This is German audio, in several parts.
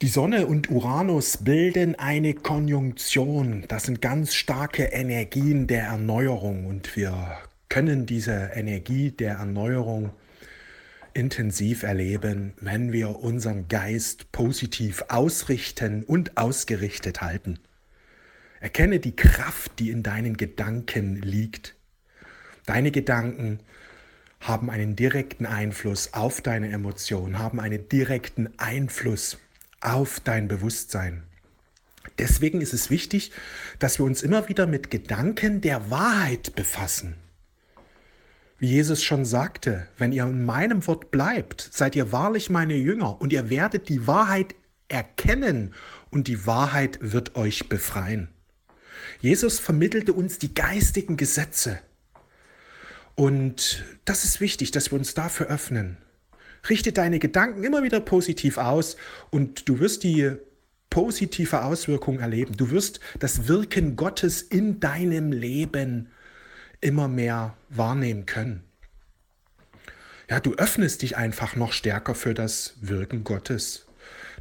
Die Sonne und Uranus bilden eine Konjunktion. Das sind ganz starke Energien der Erneuerung und wir können diese Energie der Erneuerung intensiv erleben, wenn wir unseren Geist positiv ausrichten und ausgerichtet halten. Erkenne die Kraft, die in deinen Gedanken liegt. Deine Gedanken haben einen direkten Einfluss auf deine Emotionen, haben einen direkten Einfluss auf dein Bewusstsein. Deswegen ist es wichtig, dass wir uns immer wieder mit Gedanken der Wahrheit befassen. Wie Jesus schon sagte, wenn ihr in meinem Wort bleibt, seid ihr wahrlich meine Jünger und ihr werdet die Wahrheit erkennen und die Wahrheit wird euch befreien. Jesus vermittelte uns die geistigen Gesetze. Und das ist wichtig, dass wir uns dafür öffnen. Richte deine Gedanken immer wieder positiv aus und du wirst die positive Auswirkung erleben. Du wirst das Wirken Gottes in deinem Leben immer mehr wahrnehmen können. Ja, du öffnest dich einfach noch stärker für das Wirken Gottes.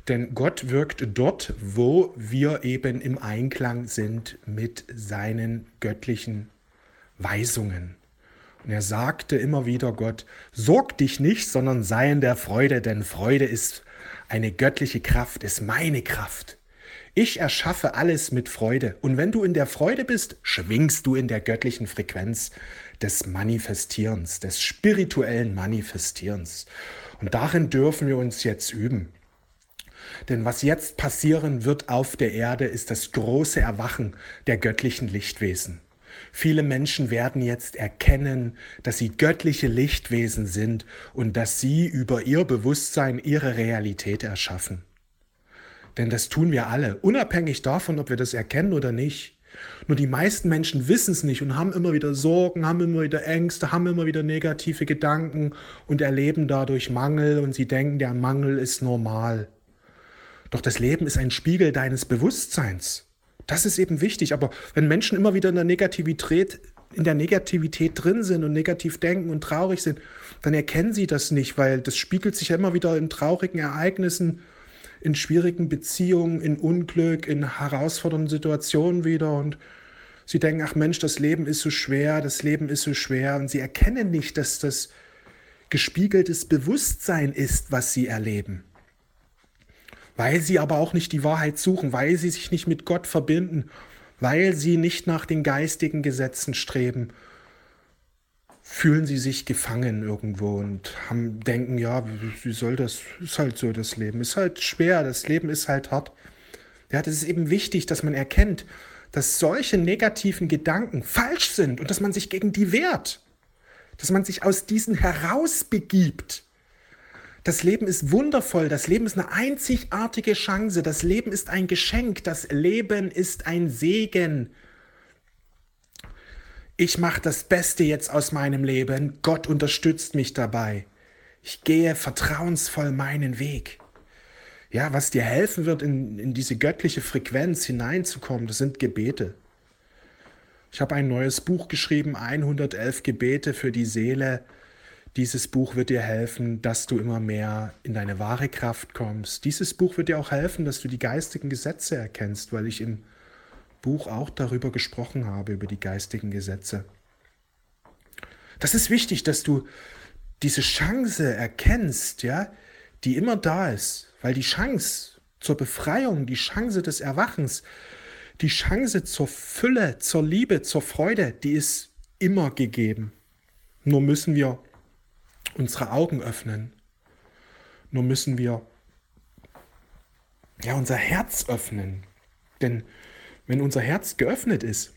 Denn Gott wirkt dort, wo wir eben im Einklang sind mit seinen göttlichen Weisungen. Und er sagte immer wieder Gott, sorg dich nicht, sondern sei in der Freude, denn Freude ist eine göttliche Kraft, ist meine Kraft. Ich erschaffe alles mit Freude. Und wenn du in der Freude bist, schwingst du in der göttlichen Frequenz des Manifestierens, des spirituellen Manifestierens. Und darin dürfen wir uns jetzt üben. Denn was jetzt passieren wird auf der Erde, ist das große Erwachen der göttlichen Lichtwesen. Viele Menschen werden jetzt erkennen, dass sie göttliche Lichtwesen sind und dass sie über ihr Bewusstsein ihre Realität erschaffen. Denn das tun wir alle, unabhängig davon, ob wir das erkennen oder nicht. Nur die meisten Menschen wissen es nicht und haben immer wieder Sorgen, haben immer wieder Ängste, haben immer wieder negative Gedanken und erleben dadurch Mangel und sie denken, der Mangel ist normal. Doch das Leben ist ein Spiegel deines Bewusstseins. Das ist eben wichtig. Aber wenn Menschen immer wieder in der Negativität, in der Negativität drin sind und negativ denken und traurig sind, dann erkennen sie das nicht, weil das spiegelt sich ja immer wieder in traurigen Ereignissen, in schwierigen Beziehungen, in Unglück, in herausfordernden Situationen wieder. Und sie denken, ach Mensch, das Leben ist so schwer, das Leben ist so schwer. Und sie erkennen nicht, dass das gespiegeltes Bewusstsein ist, was sie erleben weil sie aber auch nicht die Wahrheit suchen, weil sie sich nicht mit Gott verbinden, weil sie nicht nach den geistigen Gesetzen streben, fühlen sie sich gefangen irgendwo und haben, denken, ja, wie soll das, ist halt so das Leben, ist halt schwer, das Leben ist halt hart. Ja, das ist eben wichtig, dass man erkennt, dass solche negativen Gedanken falsch sind und dass man sich gegen die wehrt, dass man sich aus diesen herausbegibt das Leben ist wundervoll, das Leben ist eine einzigartige Chance, das Leben ist ein Geschenk, das Leben ist ein Segen. Ich mache das Beste jetzt aus meinem Leben, Gott unterstützt mich dabei. Ich gehe vertrauensvoll meinen Weg. Ja, was dir helfen wird, in, in diese göttliche Frequenz hineinzukommen, das sind Gebete. Ich habe ein neues Buch geschrieben, 111 Gebete für die Seele dieses Buch wird dir helfen, dass du immer mehr in deine wahre Kraft kommst. Dieses Buch wird dir auch helfen, dass du die geistigen Gesetze erkennst, weil ich im Buch auch darüber gesprochen habe, über die geistigen Gesetze. Das ist wichtig, dass du diese Chance erkennst, ja, die immer da ist, weil die Chance zur Befreiung, die Chance des Erwachens, die Chance zur Fülle, zur Liebe, zur Freude, die ist immer gegeben. Nur müssen wir unsere Augen öffnen. Nur müssen wir ja unser Herz öffnen. Denn wenn unser Herz geöffnet ist,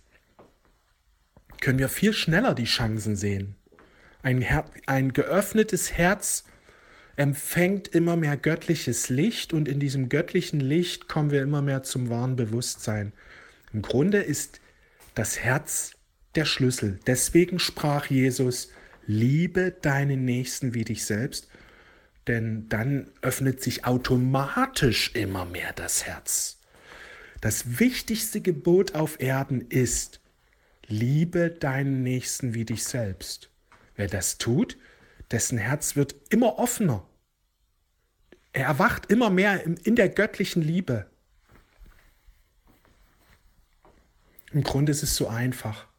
können wir viel schneller die Chancen sehen. Ein, Her ein geöffnetes Herz empfängt immer mehr göttliches Licht und in diesem göttlichen Licht kommen wir immer mehr zum wahren Bewusstsein. Im Grunde ist das Herz der Schlüssel. Deswegen sprach Jesus, liebe deinen Nächsten wie dich selbst, denn dann öffnet sich automatisch immer mehr das Herz. Das wichtigste Gebot auf Erden ist, liebe deinen Nächsten wie dich selbst. Wer das tut, dessen Herz wird immer offener. Er erwacht immer mehr in der göttlichen Liebe. Im Grunde ist es so einfach.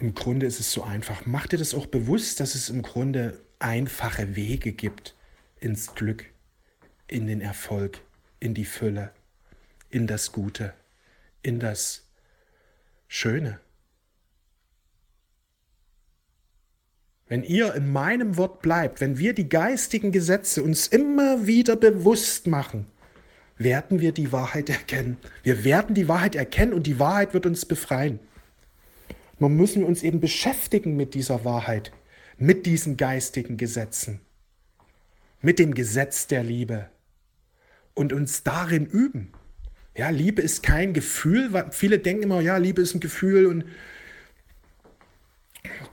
Im Grunde ist es so einfach. Mach dir das auch bewusst, dass es im Grunde einfache Wege gibt ins Glück, in den Erfolg, in die Fülle, in das Gute, in das Schöne. Wenn ihr in meinem Wort bleibt, wenn wir die geistigen Gesetze uns immer wieder bewusst machen, werden wir die Wahrheit erkennen. Wir werden die Wahrheit erkennen und die Wahrheit wird uns befreien. Nun müssen wir uns eben beschäftigen mit dieser Wahrheit, mit diesen geistigen Gesetzen, mit dem Gesetz der Liebe und uns darin üben. Ja, Liebe ist kein Gefühl. Viele denken immer, ja, Liebe ist ein Gefühl und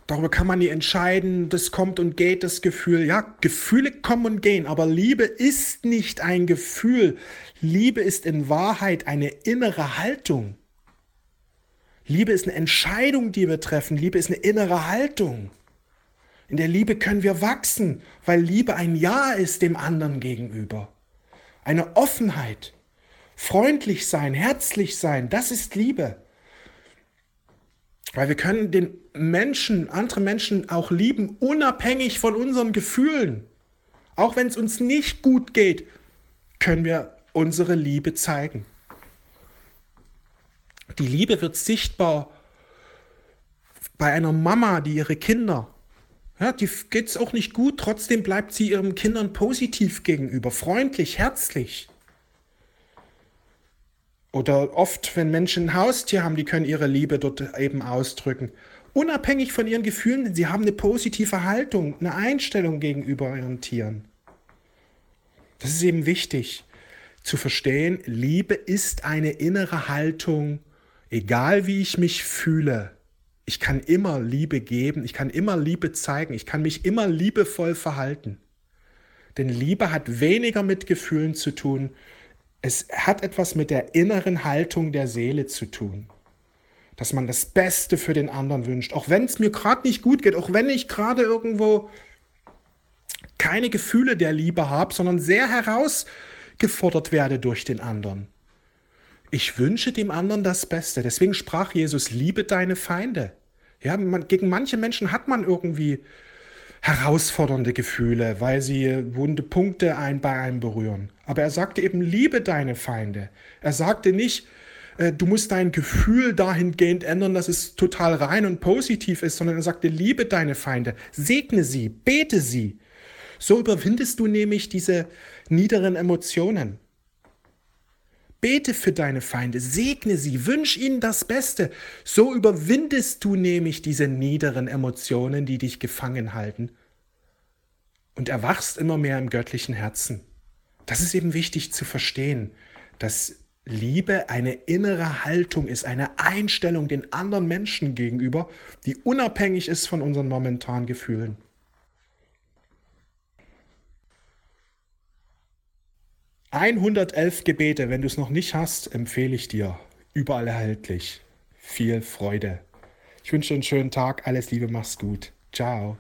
Darüber kann man nie entscheiden, das kommt und geht, das Gefühl. Ja, Gefühle kommen und gehen, aber Liebe ist nicht ein Gefühl. Liebe ist in Wahrheit eine innere Haltung. Liebe ist eine Entscheidung, die wir treffen. Liebe ist eine innere Haltung. In der Liebe können wir wachsen, weil Liebe ein Ja ist dem anderen gegenüber. Eine Offenheit. Freundlich sein, herzlich sein, das ist Liebe. Weil wir können den Menschen, andere Menschen auch lieben, unabhängig von unseren Gefühlen. Auch wenn es uns nicht gut geht, können wir unsere Liebe zeigen. Die Liebe wird sichtbar bei einer Mama, die ihre Kinder, ja, die geht es auch nicht gut, trotzdem bleibt sie ihren Kindern positiv gegenüber, freundlich, herzlich. Oder oft, wenn Menschen ein Haustier haben, die können ihre Liebe dort eben ausdrücken. Unabhängig von ihren Gefühlen, sie haben eine positive Haltung, eine Einstellung gegenüber ihren Tieren. Das ist eben wichtig zu verstehen. Liebe ist eine innere Haltung, egal wie ich mich fühle. Ich kann immer Liebe geben, ich kann immer Liebe zeigen, ich kann mich immer liebevoll verhalten. Denn Liebe hat weniger mit Gefühlen zu tun es hat etwas mit der inneren Haltung der Seele zu tun. Dass man das Beste für den anderen wünscht. Auch wenn es mir gerade nicht gut geht, auch wenn ich gerade irgendwo keine Gefühle der Liebe habe, sondern sehr herausgefordert werde durch den anderen. Ich wünsche dem anderen das Beste. Deswegen sprach Jesus, liebe deine Feinde. Ja, man, gegen manche Menschen hat man irgendwie herausfordernde Gefühle, weil sie wunde Punkte ein bei einem berühren. Aber er sagte eben, liebe deine Feinde. Er sagte nicht, äh, du musst dein Gefühl dahingehend ändern, dass es total rein und positiv ist, sondern er sagte, liebe deine Feinde, segne sie, bete sie. So überwindest du nämlich diese niederen Emotionen. Bete für deine Feinde, segne sie, wünsch ihnen das Beste. So überwindest du nämlich diese niederen Emotionen, die dich gefangen halten und erwachst immer mehr im göttlichen Herzen. Das ist eben wichtig zu verstehen, dass Liebe eine innere Haltung ist, eine Einstellung den anderen Menschen gegenüber, die unabhängig ist von unseren momentanen Gefühlen. »111 Gebete, wenn du es noch nicht hast, empfehle ich dir. Überall erhältlich. Viel Freude. Ich wünsche dir einen schönen Tag. Alles Liebe, mach's gut. Ciao.